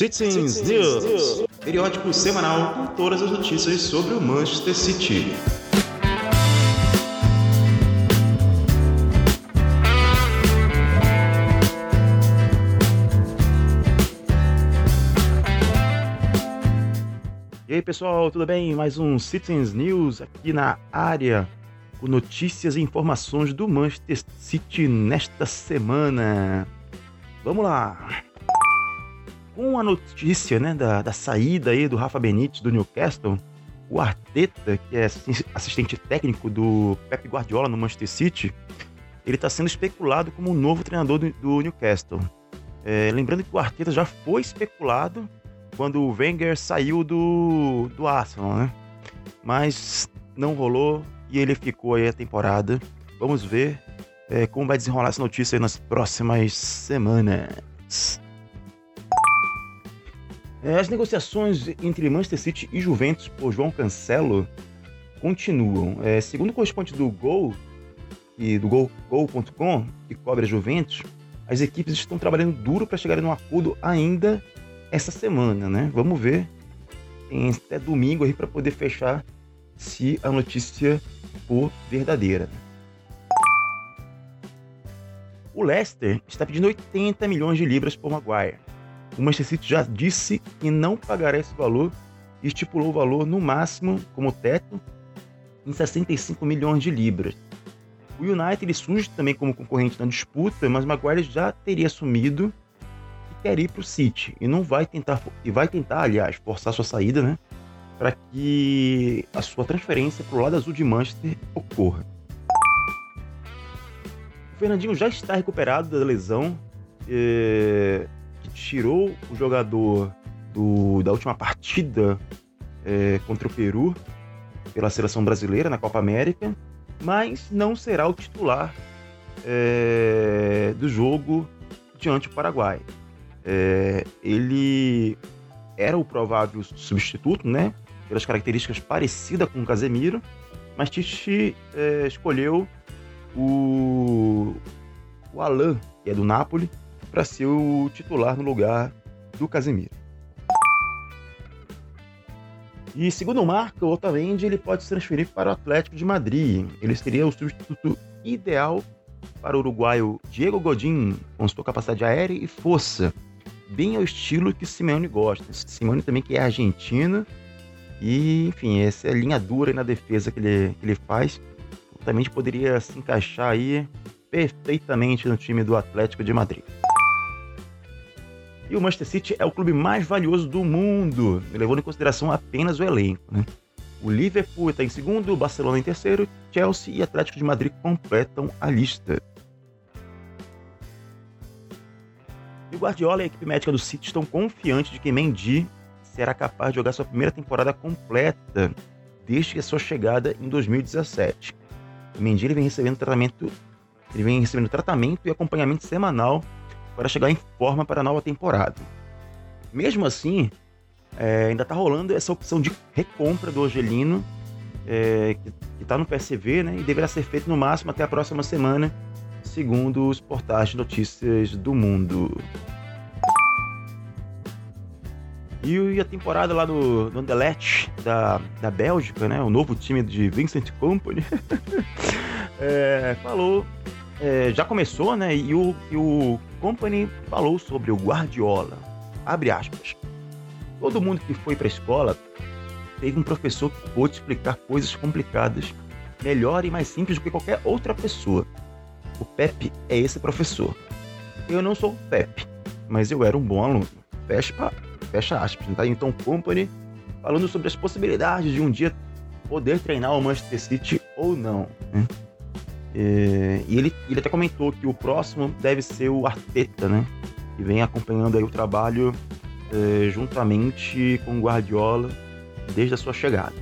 Citizens News, periódico semanal com todas as notícias sobre o Manchester City. E aí pessoal, tudo bem? Mais um Citizens News aqui na área com notícias e informações do Manchester City nesta semana. Vamos lá! Com a notícia né, da, da saída aí do Rafa Benítez do Newcastle, o Arteta, que é assistente técnico do Pep Guardiola no Manchester City, ele está sendo especulado como o novo treinador do, do Newcastle. É, lembrando que o Arteta já foi especulado quando o Wenger saiu do, do Arsenal, né? Mas não rolou e ele ficou aí a temporada. Vamos ver é, como vai desenrolar essa notícia nas próximas semanas. É, as negociações entre Manchester City e Juventus por João Cancelo continuam. É, segundo o correspondente do Gol e do Gol.com, que cobre a Juventus, as equipes estão trabalhando duro para chegarem num acordo ainda essa semana, né? Vamos ver. Tem até domingo aí para poder fechar se a notícia for verdadeira. O Leicester está pedindo 80 milhões de libras por Maguire. O Manchester City já disse que não pagará esse valor e estipulou o valor no máximo como teto em 65 milhões de libras. O United ele surge também como concorrente na disputa, mas Maguire já teria assumido que quer ir para o City e não vai tentar e vai tentar, aliás, forçar sua saída, né, para que a sua transferência para o lado azul de Manchester ocorra. O Fernandinho já está recuperado da lesão. É tirou o jogador do, da última partida é, contra o Peru pela seleção brasileira na Copa América, mas não será o titular é, do jogo diante do Paraguai. É, ele era o provável substituto, né? Pelas características parecidas com o Casemiro, mas Tite é, escolheu o, o Alain, que é do Napoli, para ser o titular no lugar do Casemiro. E segundo o Marco, o Otamendi ele pode se transferir para o Atlético de Madrid. Ele seria o substituto ideal para o uruguaio Diego Godin, com sua capacidade aérea e força, bem ao estilo que Simeone gosta. Simeone também que é argentino e, enfim, essa é linha dura na defesa que ele, que ele faz. Otamendi poderia se encaixar aí perfeitamente no time do Atlético de Madrid. E o Manchester City é o clube mais valioso do mundo, levando em consideração apenas o elenco. Né? O Liverpool está em segundo, o Barcelona em terceiro, Chelsea e Atlético de Madrid completam a lista. E o Guardiola e a equipe médica do City estão confiantes de que Mendy será capaz de jogar sua primeira temporada completa desde a sua chegada em 2017. O Mendy ele vem recebendo tratamento, ele vem recebendo tratamento e acompanhamento semanal para chegar em forma para a nova temporada. Mesmo assim, é, ainda está rolando essa opção de recompra do Angelino, é, que está no PSV, né, e deverá ser feito no máximo até a próxima semana, segundo os portais de notícias do mundo. E a temporada lá do, do Anderlecht, da, da Bélgica, né, o novo time de Vincent Company, é, falou é, já começou, né? E o, e o Company falou sobre o Guardiola. Abre aspas. Todo mundo que foi para a escola teve um professor que pôde explicar coisas complicadas melhor e mais simples do que qualquer outra pessoa. O Pepe é esse professor. Eu não sou o Pepe, mas eu era um bom aluno. Fecha, fecha aspas. Tá? Então, Company falando sobre as possibilidades de um dia poder treinar o Manchester City ou não. Né? É, e ele, ele até comentou que o próximo deve ser o Arteta, né? Que vem acompanhando aí o trabalho é, juntamente com o Guardiola desde a sua chegada.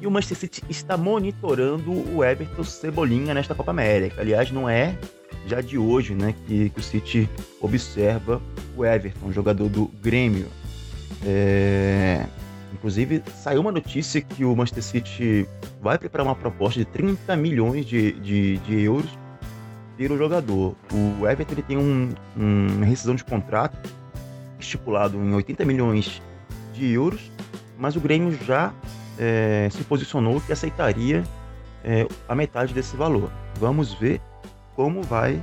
E o Manchester City está monitorando o Everton Cebolinha nesta Copa América. Aliás, não é já de hoje né, que, que o City observa o Everton, jogador do Grêmio. É, Inclusive, saiu uma notícia que o Manchester City vai preparar uma proposta de 30 milhões de, de, de euros pelo jogador. O Everton ele tem um, um, uma rescisão de contrato estipulado em 80 milhões de euros, mas o Grêmio já é, se posicionou que aceitaria é, a metade desse valor. Vamos ver como vai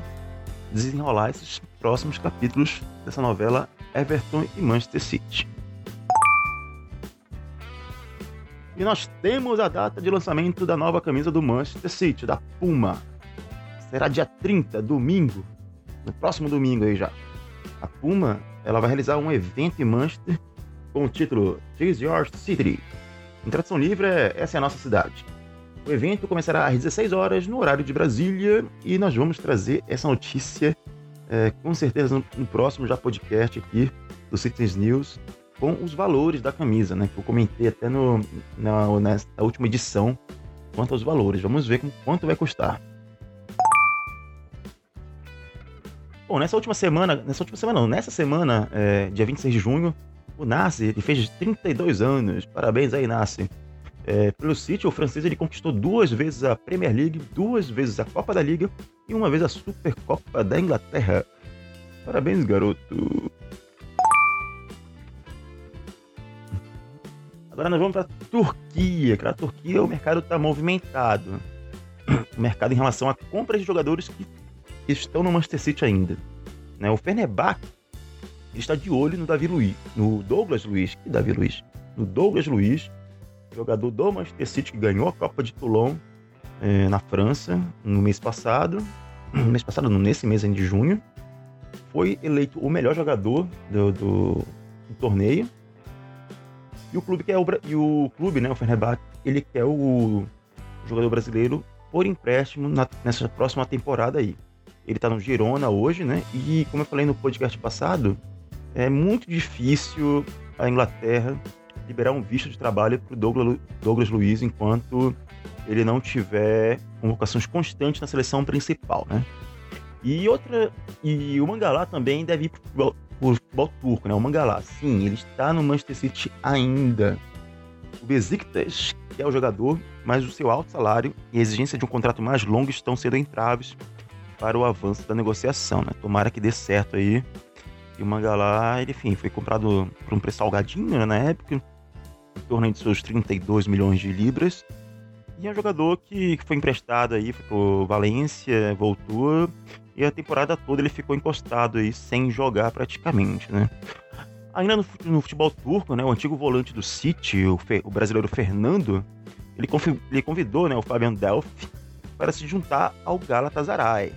desenrolar esses próximos capítulos dessa novela Everton e Manchester City. E nós temos a data de lançamento da nova camisa do Manchester City, da Puma. Será dia 30, domingo, no próximo domingo aí já. A Puma, ela vai realizar um evento em Manchester com o título Choose Your City. Em tradução livre, é, essa é a nossa cidade. O evento começará às 16 horas no horário de Brasília e nós vamos trazer essa notícia é, com certeza no, no, próximo já podcast aqui do Citizens News com os valores da camisa, né? Que eu comentei até no, na, última edição quanto aos valores. Vamos ver quanto vai custar. Bom, nessa última semana, nessa última semana não, nessa semana, é, dia 26 de junho, o Nasce, ele fez 32 anos. Parabéns aí, Nasce. É, pelo City, o francês ele conquistou duas vezes a Premier League, duas vezes a Copa da Liga e uma vez a Supercopa da Inglaterra. Parabéns, garoto. Agora nós vamos para a Turquia. Que na Turquia o mercado está movimentado. O mercado em relação a compras de jogadores que estão no Manchester City ainda. Né? O Fenerbahçe está de olho no Davi Luiz, no Douglas Luiz, que Davi Luiz, no Douglas Luiz, jogador do Manchester City que ganhou a Copa de Toulon é, na França no mês passado, no mês passado, nesse mês de junho, foi eleito o melhor jogador do, do, do torneio e o clube quer o, e o clube, né, o Fenerbahçe, ele quer o jogador brasileiro por empréstimo na, nessa próxima temporada aí. Ele tá no Girona hoje, né? E como eu falei no podcast passado, é muito difícil a Inglaterra liberar um visto de trabalho para o Douglas, Douglas Luiz enquanto ele não tiver convocações constantes na seleção principal, né? E outra, e o Mangalá também deve ir o futebol turco, né? O Mangalá, sim, ele está no Manchester City ainda. O Besiktas, que é o jogador, mas o seu alto salário e a exigência de um contrato mais longo estão sendo entraves para o avanço da negociação, né? Tomara que dê certo aí. E o Mangalá, enfim, foi comprado por um preço salgadinho né, na época, em torno de seus 32 milhões de libras. E é um jogador que, foi emprestado aí, foi pro Valência, voltou e a temporada toda ele ficou encostado aí sem jogar praticamente, né? Ainda no, futebol turco, né, o antigo volante do City, o, o brasileiro Fernando, ele, ele, convidou né, o Fabian Delphi para se juntar ao Galatasaray.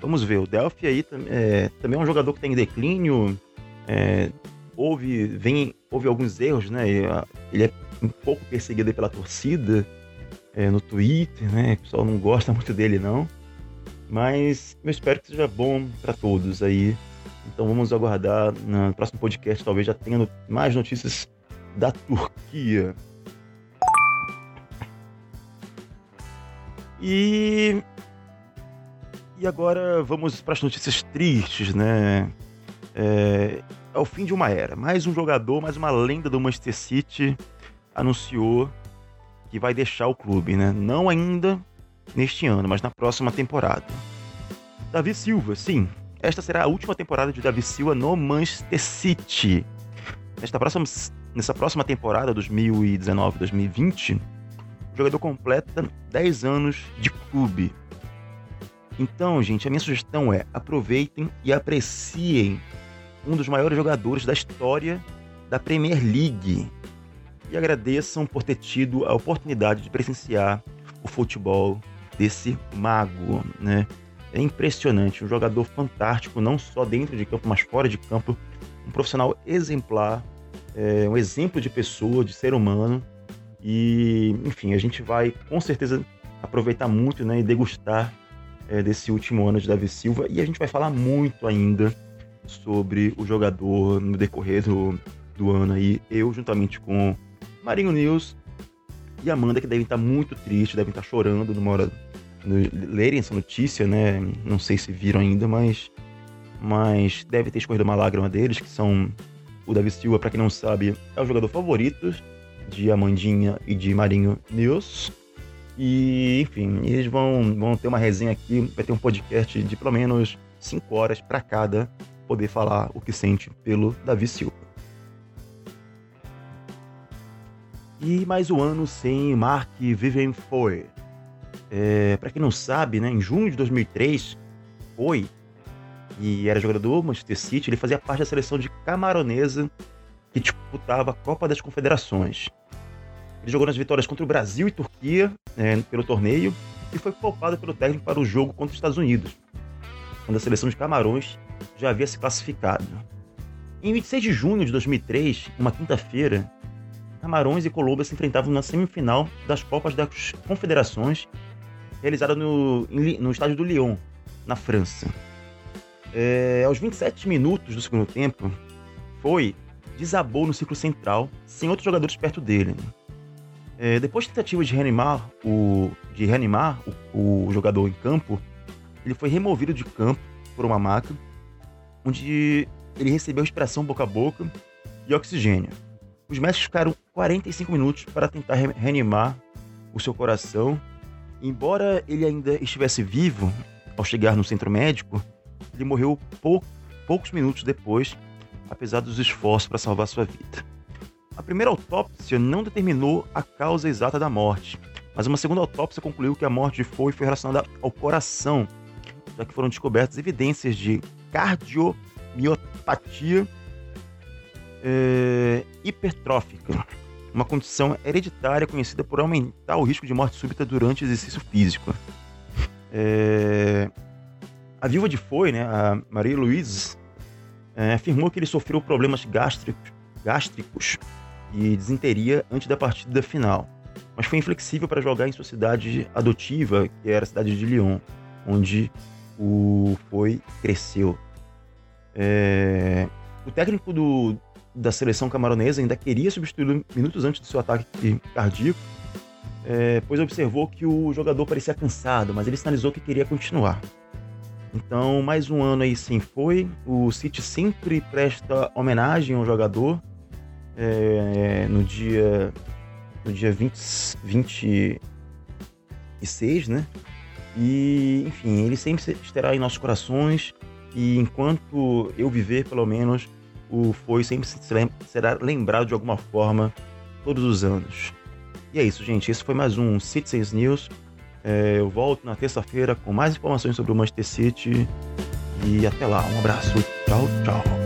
Vamos ver, o Delphi aí é, também é um jogador que tem declínio, é, houve, vem, houve alguns erros, né? Ele é um pouco perseguido pela torcida é, no Twitter, né? O pessoal não gosta muito dele, não. Mas eu espero que seja bom para todos aí. Então vamos aguardar no próximo podcast, talvez já tenha mais notícias da Turquia. E e agora vamos para as notícias tristes, né? É, é o fim de uma era. Mais um jogador, mais uma lenda do Manchester City anunciou que vai deixar o clube, né? Não ainda neste ano, mas na próxima temporada. Davi Silva, sim. Esta será a última temporada de Davi Silva no Manchester City. Nesta próxima, nessa próxima temporada, 2019-2020, o jogador completa 10 anos de clube. Então, gente, a minha sugestão é aproveitem e apreciem um dos maiores jogadores da história da Premier League e agradeçam por ter tido a oportunidade de presenciar o futebol desse mago, né? É impressionante, um jogador fantástico, não só dentro de campo, mas fora de campo, um profissional exemplar, é, um exemplo de pessoa, de ser humano. E, enfim, a gente vai com certeza aproveitar muito né, e degustar é, desse último ano de Davi Silva. E a gente vai falar muito ainda sobre o jogador no decorrer do, do ano aí. Eu, juntamente com Marinho News e Amanda, que devem estar muito tristes, devem estar chorando numa hora lerem essa notícia, né? Não sei se viram ainda, mas mas deve ter escorrido uma lágrima deles, que são o Davi Silva, para quem não sabe, é o jogador favorito de Amandinha e de Marinho News. E, enfim, eles vão, vão ter uma resenha aqui, vai ter um podcast de pelo menos 5 horas para cada poder falar o que sente pelo Davi Silva. E mais um ano sem Mark Vivian Foy. É, para quem não sabe, né, em junho de 2003, Foy, que era jogador do Manchester City, ele fazia parte da seleção de camaronesa que disputava a Copa das Confederações. Ele jogou nas vitórias contra o Brasil e Turquia é, pelo torneio e foi poupado pelo técnico para o jogo contra os Estados Unidos, quando a seleção de Camarões já havia se classificado. Em 26 de junho de 2003, uma quinta-feira, Camarões e Colômbia se enfrentavam na semifinal das Copas das Confederações, realizada no, no estádio do Lyon, na França. É, aos 27 minutos do segundo tempo, foi desabou no ciclo central, sem outros jogadores perto dele. É, depois de tentativa de reanimar o, de reanimar o, o, jogador em campo, ele foi removido de campo por uma maca, onde ele recebeu respiração boca a boca e oxigênio. Os médicos ficaram 45 minutos para tentar reanimar o seu coração. Embora ele ainda estivesse vivo ao chegar no centro médico, ele morreu pou, poucos minutos depois, apesar dos esforços para salvar sua vida. A primeira autópsia não determinou a causa exata da morte, mas uma segunda autópsia concluiu que a morte foi, relacionada ao coração, já que foram descobertas evidências de cardiomiopatia é, hipertrófica, uma condição hereditária conhecida por aumentar o risco de morte súbita durante o exercício físico. É, a viúva de Foi, né, a Maria Louise, é, afirmou que ele sofreu problemas gástricos, gástricos e desinteria antes da partida final, mas foi inflexível para jogar em sua cidade adotiva, que era a cidade de Lyon, onde o Foi cresceu. É... O técnico do, da seleção camaronesa ainda queria substituí-lo minutos antes do seu ataque cardíaco, é, pois observou que o jogador parecia cansado, mas ele sinalizou que queria continuar. Então, mais um ano aí sem foi. O City sempre presta homenagem ao jogador é, no dia no dia 20, 26, né? E, enfim, ele sempre estará em nossos corações e enquanto eu viver, pelo menos, o Foi sempre será lembrado de alguma forma todos os anos. E é isso, gente. Esse foi mais um Citizens News. É, eu volto na terça-feira com mais informações sobre o Manchester City. E até lá. Um abraço. Tchau, tchau.